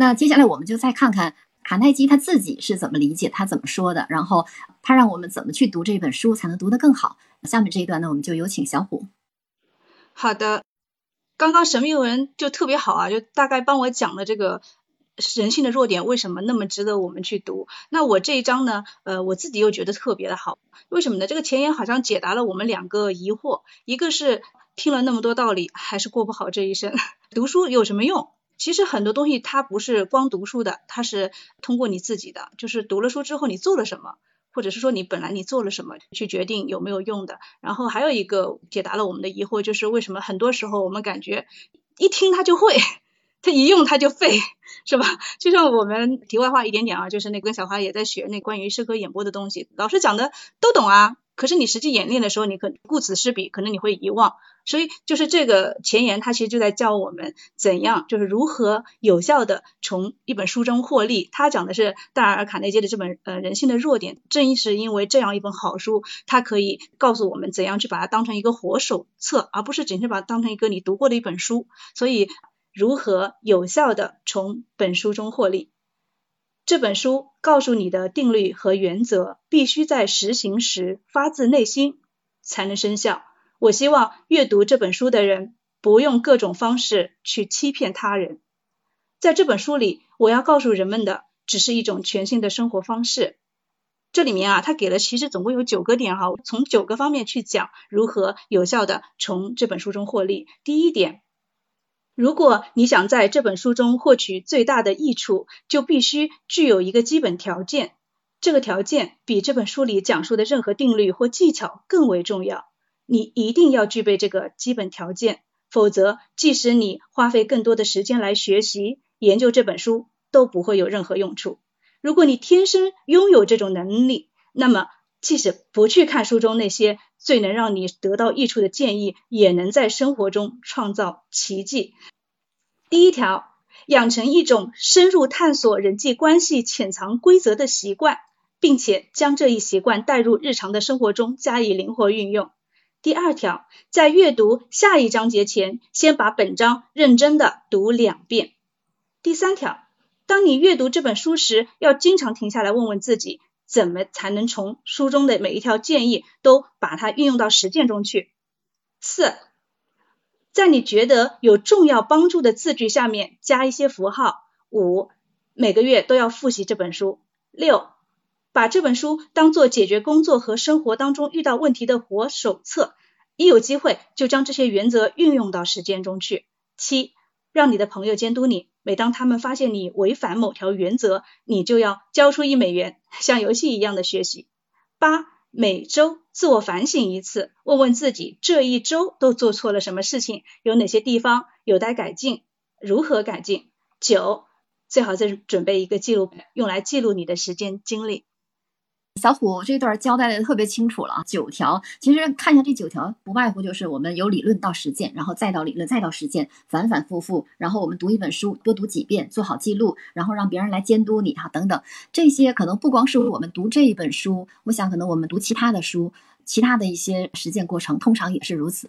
那接下来我们就再看看卡耐基他自己是怎么理解，他怎么说的，然后他让我们怎么去读这本书才能读得更好。下面这一段呢，我们就有请小虎。好的，刚刚神秘文就特别好啊，就大概帮我讲了这个人性的弱点为什么那么值得我们去读。那我这一章呢，呃，我自己又觉得特别的好，为什么呢？这个前言好像解答了我们两个疑惑，一个是听了那么多道理，还是过不好这一生，读书有什么用？其实很多东西它不是光读书的，它是通过你自己的，就是读了书之后你做了什么，或者是说你本来你做了什么去决定有没有用的。然后还有一个解答了我们的疑惑，就是为什么很多时候我们感觉一听他就会，他一用他就废，是吧？就像我们题外话一点点啊，就是那跟小花也在学那关于诗歌演播的东西，老师讲的都懂啊。可是你实际演练的时候，你可顾此失彼，可能你会遗忘。所以就是这个前言，它其实就在教我们怎样，就是如何有效的从一本书中获利。他讲的是戴尔·卡内基的这本呃人性的弱点，正是因为这样一本好书，它可以告诉我们怎样去把它当成一个活手册，而不是仅是把它当成一个你读过的一本书。所以如何有效的从本书中获利？这本书告诉你的定律和原则，必须在实行时发自内心才能生效。我希望阅读这本书的人不用各种方式去欺骗他人。在这本书里，我要告诉人们的只是一种全新的生活方式。这里面啊，他给了其实总共有九个点哈，从九个方面去讲如何有效的从这本书中获利。第一点。如果你想在这本书中获取最大的益处，就必须具有一个基本条件。这个条件比这本书里讲述的任何定律或技巧更为重要。你一定要具备这个基本条件，否则即使你花费更多的时间来学习研究这本书，都不会有任何用处。如果你天生拥有这种能力，那么即使不去看书中那些最能让你得到益处的建议，也能在生活中创造奇迹。第一条，养成一种深入探索人际关系潜藏规则的习惯，并且将这一习惯带入日常的生活中加以灵活运用。第二条，在阅读下一章节前，先把本章认真的读两遍。第三条，当你阅读这本书时，要经常停下来问问自己。怎么才能从书中的每一条建议都把它运用到实践中去？四，在你觉得有重要帮助的字句下面加一些符号。五，每个月都要复习这本书。六，把这本书当做解决工作和生活当中遇到问题的活手册，一有机会就将这些原则运用到实践中去。七，让你的朋友监督你。每当他们发现你违反某条原则，你就要交出一美元，像游戏一样的学习。八，每周自我反省一次，问问自己这一周都做错了什么事情，有哪些地方有待改进，如何改进。九，最好再准备一个记录本，用来记录你的时间精力。小虎这段交代的特别清楚了啊，九条，其实看一下这九条，不外乎就是我们由理论到实践，然后再到理论，再到实践，反反复复，然后我们读一本书，多读几遍，做好记录，然后让别人来监督你哈，等等，这些可能不光是我们读这一本书，我想可能我们读其他的书，其他的一些实践过程，通常也是如此。